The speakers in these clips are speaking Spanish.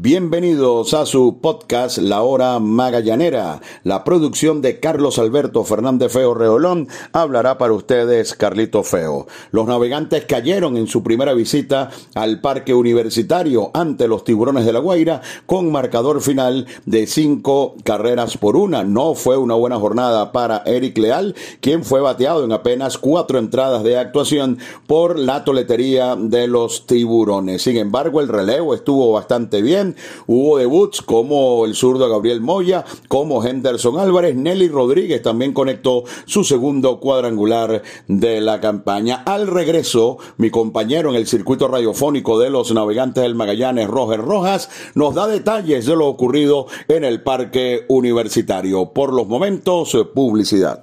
Bienvenidos a su podcast La Hora Magallanera. La producción de Carlos Alberto Fernández Feo Reolón hablará para ustedes Carlito Feo. Los navegantes cayeron en su primera visita al parque universitario ante los tiburones de la Guaira con marcador final de cinco carreras por una. No fue una buena jornada para Eric Leal, quien fue bateado en apenas cuatro entradas de actuación por la toletería de los tiburones. Sin embargo, el relevo estuvo bastante bien Hubo debuts como el zurdo Gabriel Moya, como Henderson Álvarez, Nelly Rodríguez también conectó su segundo cuadrangular de la campaña. Al regreso, mi compañero en el circuito radiofónico de los navegantes del Magallanes, Roger Rojas, nos da detalles de lo ocurrido en el parque universitario. Por los momentos, publicidad.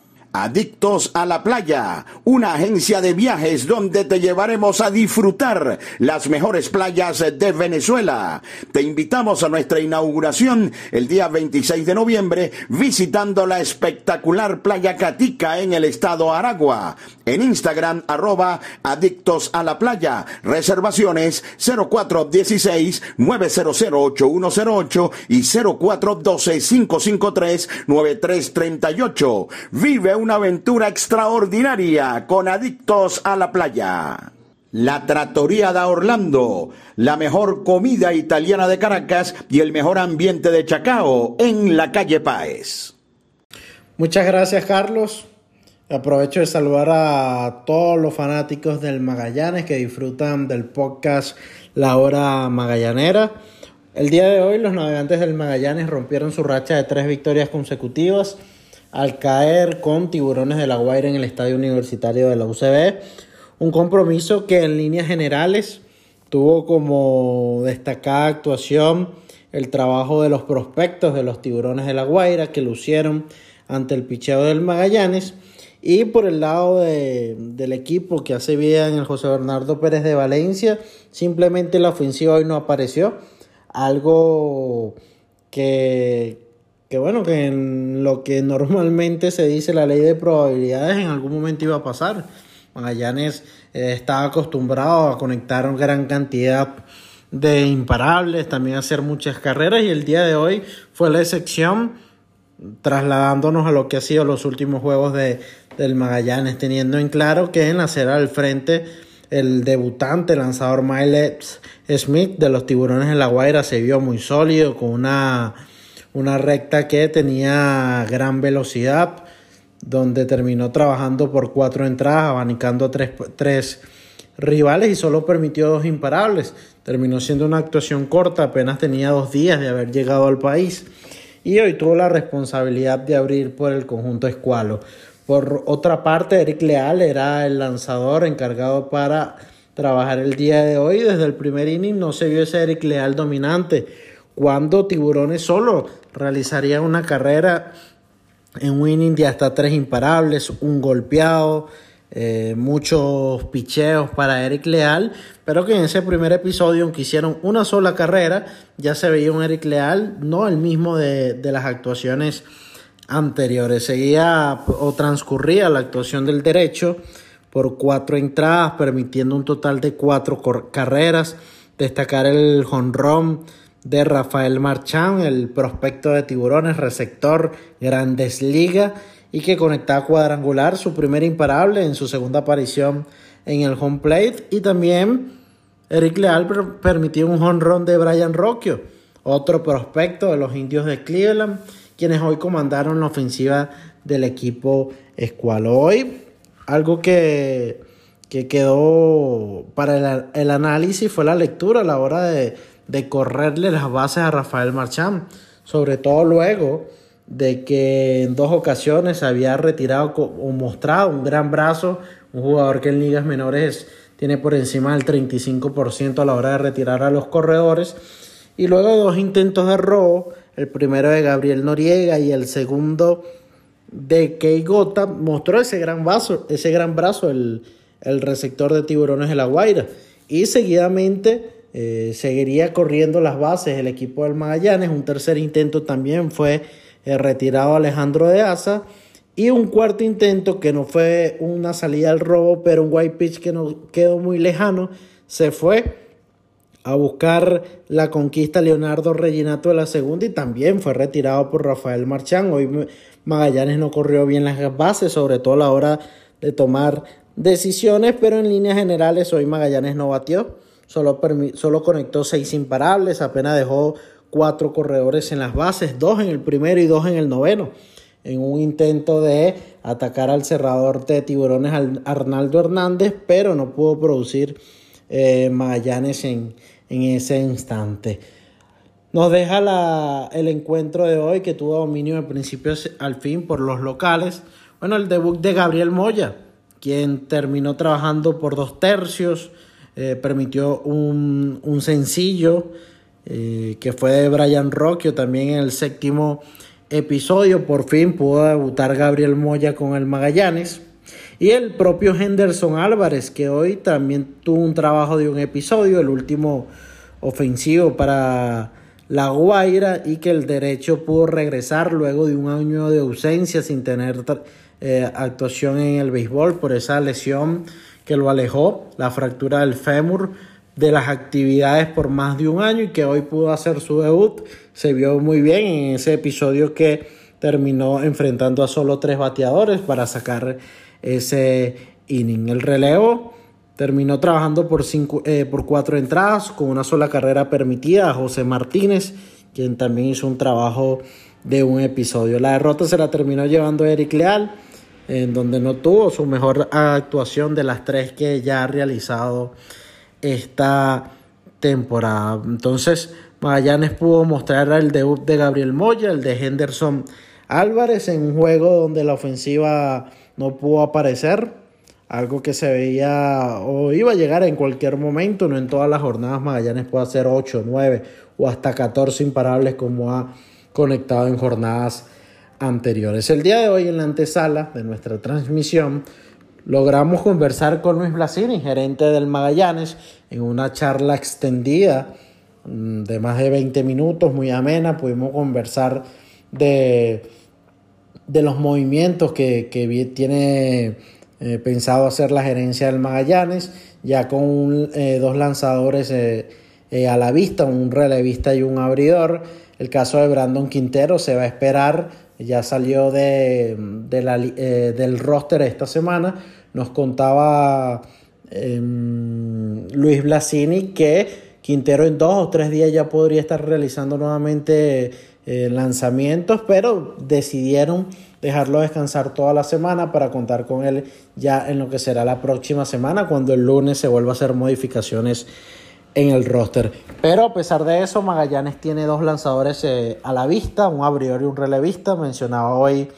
Adictos a la Playa, una agencia de viajes donde te llevaremos a disfrutar las mejores playas de Venezuela. Te invitamos a nuestra inauguración el día 26 de noviembre visitando la espectacular playa Catica en el estado Aragua. En Instagram arroba Adictos a la Playa. Reservaciones 0416 900 8108 y 0412 553 9338. Vive una aventura extraordinaria con adictos a la playa. La Trattoria da Orlando, la mejor comida italiana de Caracas y el mejor ambiente de Chacao en la calle Páez. Muchas gracias, Carlos. Aprovecho de saludar a todos los fanáticos del Magallanes que disfrutan del podcast La Hora Magallanera. El día de hoy los navegantes del Magallanes rompieron su racha de tres victorias consecutivas al caer con Tiburones de la Guaira en el Estadio Universitario de la UCB. Un compromiso que en líneas generales tuvo como destacada actuación el trabajo de los prospectos de los Tiburones de la Guaira que lucieron ante el picheo del Magallanes y por el lado del equipo que hace bien el José Bernardo Pérez de Valencia, simplemente la ofensiva hoy no apareció. Algo que, que bueno, que en lo que normalmente se dice la ley de probabilidades en algún momento iba a pasar. Magallanes eh, estaba acostumbrado a conectar una gran cantidad de imparables, también a hacer muchas carreras y el día de hoy fue la excepción trasladándonos a lo que ha sido los últimos juegos de, del Magallanes, teniendo en claro que en la acera al frente el debutante lanzador Miles Smith de los Tiburones en la Guaira se vio muy sólido con una, una recta que tenía gran velocidad donde terminó trabajando por cuatro entradas, abanicando tres, tres rivales y solo permitió dos imparables. Terminó siendo una actuación corta, apenas tenía dos días de haber llegado al país y hoy tuvo la responsabilidad de abrir por el conjunto escualo. Por otra parte, Eric Leal era el lanzador encargado para trabajar el día de hoy. Desde el primer inning no se vio ese Eric Leal dominante. Cuando Tiburones solo realizaría una carrera en un inning de hasta tres imparables, un golpeado, eh, muchos picheos para Eric Leal, pero que en ese primer episodio, aunque hicieron una sola carrera, ya se veía un Eric Leal, no el mismo de, de las actuaciones anteriores. Seguía o transcurría la actuación del derecho por cuatro entradas, permitiendo un total de cuatro carreras. Destacar el jonrón de Rafael Marchán, el prospecto de tiburones, receptor Grandes Ligas y que conectaba cuadrangular, su primer imparable en su segunda aparición en el home plate. Y también Eric Leal permitió un run de Brian Rocchio, otro prospecto de los indios de Cleveland, quienes hoy comandaron la ofensiva del equipo Escualo. Hoy, algo que, que quedó para el, el, análisis fue la lectura a la hora de, de correrle las bases a Rafael Marchán, sobre todo luego de que en dos ocasiones había retirado o mostrado un gran brazo, un jugador que en ligas menores tiene por encima del 35% a la hora de retirar a los corredores. Y luego de dos intentos de robo, el primero de Gabriel Noriega y el segundo de Kei Gota, mostró ese gran, ese gran brazo, el, el receptor de tiburones de la Guaira. Y seguidamente eh, seguiría corriendo las bases el equipo del Magallanes. Un tercer intento también fue el retirado Alejandro de Asa. Y un cuarto intento que no fue una salida al robo, pero un white pitch que no quedó muy lejano, se fue a buscar la conquista Leonardo Reginato de la segunda y también fue retirado por Rafael Marchán. Hoy Magallanes no corrió bien las bases, sobre todo a la hora de tomar decisiones, pero en líneas generales hoy Magallanes no batió, solo, solo conectó seis imparables, apenas dejó cuatro corredores en las bases, dos en el primero y dos en el noveno, en un intento de atacar al cerrador de tiburones Arnaldo Hernández, pero no pudo producir eh, Magallanes en, en, ese instante. Nos deja la, el encuentro de hoy que tuvo dominio de principio al fin por los locales. Bueno, el debut de Gabriel Moya, quien terminó trabajando por dos tercios, eh, permitió un, un sencillo eh, que fue de Brian Rocchio también en el séptimo episodio. Por fin pudo debutar Gabriel Moya con el Magallanes. Y el propio Henderson Álvarez, que hoy también tuvo un trabajo de un episodio, el último ofensivo para La Guaira, y que el derecho pudo regresar luego de un año de ausencia sin tener eh, actuación en el béisbol por esa lesión que lo alejó, la fractura del fémur de las actividades por más de un año y que hoy pudo hacer su debut. Se vio muy bien en ese episodio que terminó enfrentando a solo tres bateadores para sacar ese inning. El relevo terminó trabajando por, cinco, eh, por cuatro entradas con una sola carrera permitida a José Martínez, quien también hizo un trabajo de un episodio. La derrota se la terminó llevando Eric Leal en donde no tuvo su mejor actuación de las tres que ya ha realizado esta temporada. Entonces, Magallanes pudo mostrar el debut de Gabriel Moya, el de Henderson Álvarez, en un juego donde la ofensiva no pudo aparecer, algo que se veía o iba a llegar en cualquier momento, no en todas las jornadas Magallanes puede hacer 8, 9 o hasta 14 imparables como ha conectado en jornadas anteriores. El día de hoy en la antesala de nuestra transmisión logramos conversar con Luis Blasini, gerente del Magallanes, en una charla extendida mm, de más de 20 minutos, muy amena, pudimos conversar de, de los movimientos que, tiene eh, pensado hacer la gerencia del Magallanes, ya con eh, dos lanzadores eh, a la vista, un relevista y un abridor. El caso de Brandon Quintero se va a esperar ya salió de, del roster esta semana. Nos contaba em, Luis Blasini que Quintero en dos o tres días ya podría estar realizando nuevamente eh, lanzamientos, pero decidieron dejarlo descansar toda la semana para contar con él ya en lo que será la próxima semana, cuando el lunes se vuelva a hacer modificaciones en el roster. Pero a pesar de eso, Magallanes tiene dos lanzadores eh, a la vista, un abridor y un relevista. Mencionaba hoy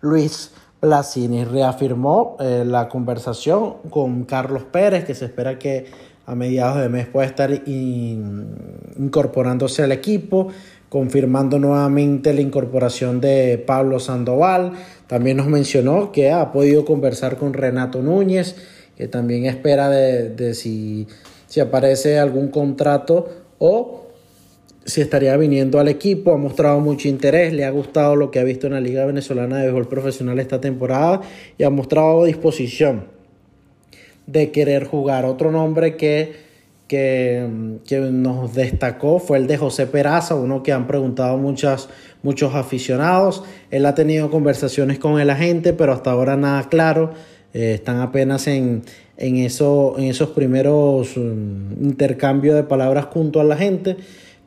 Luis Blasini. Reafirmó eh, la conversación con Carlos Pérez, que se espera que a mediados de mes pueda estar incorporándose al equipo, confirmando nuevamente la incorporación de Pablo Sandoval. También nos mencionó que ha podido conversar con Renato Núñez, que también espera de, si si aparece algún contrato o si estaría viniendo al equipo, ha mostrado mucho interés, le ha gustado lo que ha visto en la Liga Venezolana de Béisbol Profesional esta temporada y ha mostrado disposición de querer jugar. Otro nombre que, que, nos destacó fue el de José Peraza, uno que han preguntado muchas, muchos aficionados. Él ha tenido conversaciones con el agente, pero hasta ahora nada claro. Eh, están apenas en, en, eso, en esos primeros um, intercambios de palabras junto a la gente,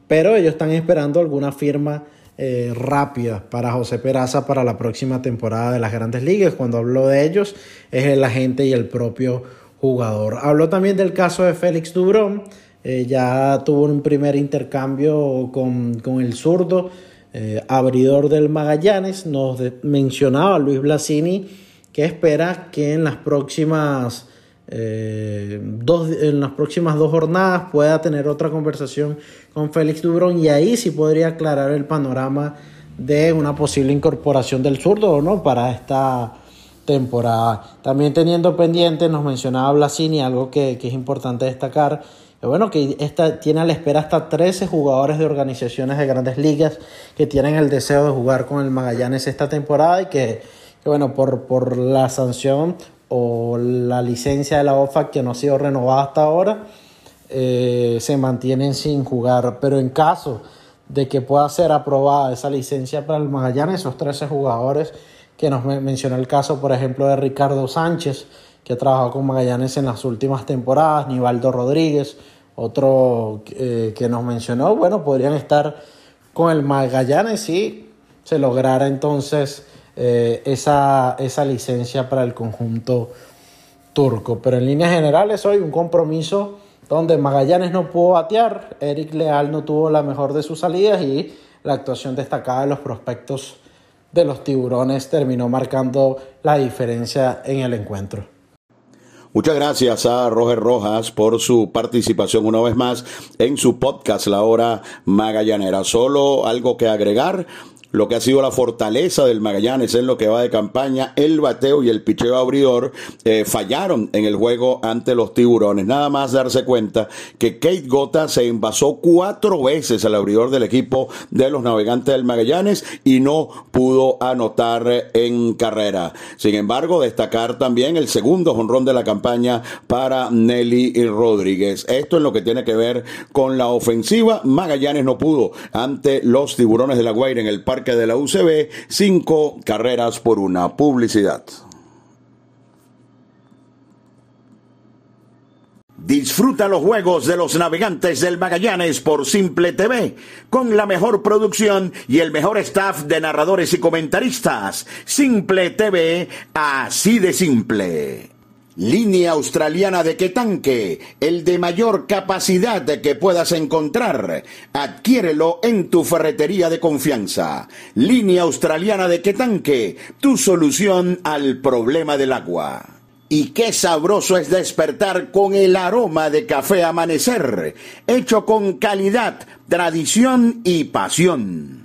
pero ellos están esperando alguna firma eh, rápida para José Peraza para la próxima temporada de las grandes ligas. Cuando hablo de ellos es el agente y el propio Habló también del caso de Félix Dubrón, eh, ya tuvo un primer intercambio con, el zurdo, eh, abridor del Magallanes, nos mencionaba Luis Blasini que espera que en las próximas eh, dos, en las próximas dos jornadas pueda tener otra conversación con Félix Dubrón y ahí sí podría aclarar el panorama de una posible incorporación del zurdo o no para esta temporada. También teniendo pendiente, nos mencionaba Blasini, algo que, es importante destacar, que bueno, que esta, tiene a la espera hasta 13 jugadores de organizaciones de grandes ligas que tienen el deseo de jugar con el Magallanes esta temporada y que, que bueno, por, por la sanción o la licencia de la OFA que no ha sido renovada hasta ahora, eh, se mantienen sin jugar. Pero en caso de que pueda ser aprobada esa licencia para el Magallanes, esos 13 jugadores que nos mencionó el caso, por ejemplo, de Ricardo Sánchez, que ha trabajado con Magallanes en las últimas temporadas, Nivaldo Rodríguez, otro eh, que nos mencionó, bueno, podrían estar con el Magallanes si se lograra entonces eh, esa, esa licencia para el conjunto turco. Pero en líneas generales hoy un compromiso donde Magallanes no pudo batear, Eric Leal no tuvo la mejor de sus salidas y la actuación destacada de los prospectos de los tiburones terminó marcando la diferencia en el encuentro. Muchas gracias a Roger Rojas por su participación una vez más en su podcast La Hora Magallanera. Solo algo que agregar lo que ha sido la fortaleza del Magallanes en lo que va de campaña, el bateo y el picheo abridor eh, fallaron en el juego ante los tiburones. Nada más darse cuenta que Kate Gota se envasó cuatro veces al abridor del equipo de los navegantes del Magallanes y no pudo anotar en carrera. Sin embargo, destacar también el segundo jonrón de la campaña para Nelly Rodríguez. Esto es lo que tiene que ver con la ofensiva. Magallanes no pudo ante los tiburones de la Guaira en el parque de la UCB, cinco carreras por una publicidad. Disfruta los juegos de los navegantes del Magallanes por Simple TV, con la mejor producción y el mejor staff de narradores y comentaristas. Simple TV, así de simple. Línea australiana de Quetanque, el de mayor capacidad que puedas encontrar. Adquiérelo en tu ferretería de confianza. Línea australiana de Quetanque, tu solución al problema del agua. Y qué sabroso es despertar con el aroma de café amanecer, hecho con calidad, tradición y pasión.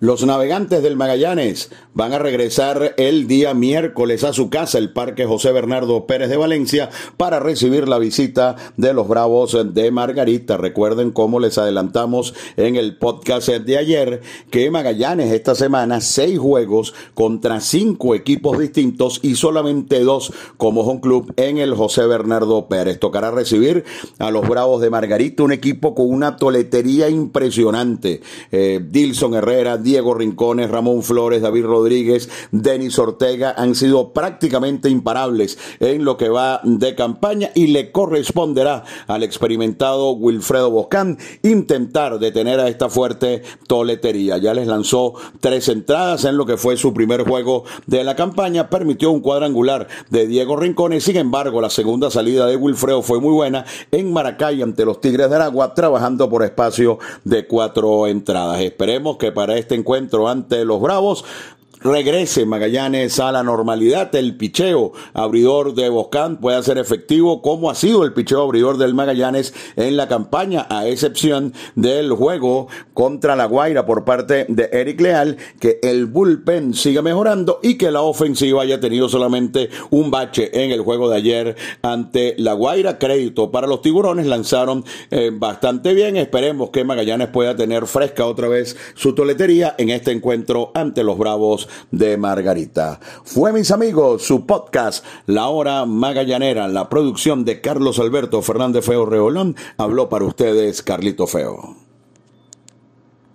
Los navegantes del Magallanes van a regresar el día miércoles a su casa, el Parque José Bernardo Pérez de Valencia, para recibir la visita de los Bravos de Margarita. Recuerden cómo les adelantamos en el podcast de ayer que Magallanes esta semana seis juegos contra cinco equipos distintos y solamente dos como home club en el José Bernardo Pérez. Tocará recibir a los Bravos de Margarita, un equipo con una toletería impresionante. Eh, Dilson Herrera, Diego Rincones, Ramón Flores, David Rodríguez, Denis Ortega han sido prácticamente imparables en lo que va de campaña y le corresponderá al experimentado Wilfredo Boscán intentar detener a esta fuerte toletería. Ya les lanzó tres entradas en lo que fue su primer juego de la campaña, permitió un cuadrangular de Diego Rincones, sin embargo la segunda salida de Wilfredo fue muy buena en Maracay ante los Tigres de Aragua, trabajando por espacio de cuatro entradas. Esperemos que para este encuentro ante los Bravos regrese Magallanes a la normalidad, el picheo abridor de Boscán pueda ser efectivo como ha sido el picheo abridor del Magallanes en la campaña, a excepción del juego contra la Guaira por parte de Eric Leal, que el bullpen siga mejorando y que la ofensiva haya tenido solamente un bache en el juego de ayer ante la Guaira. Crédito para los tiburones, lanzaron eh, bastante bien. Esperemos que Magallanes pueda tener fresca otra vez su toletería en este encuentro ante los Bravos de Margarita. Fue, mis amigos, su podcast La Hora Magallanera, la producción de Carlos Alberto Fernández Feo Reolón. Habló para ustedes Carlito Feo.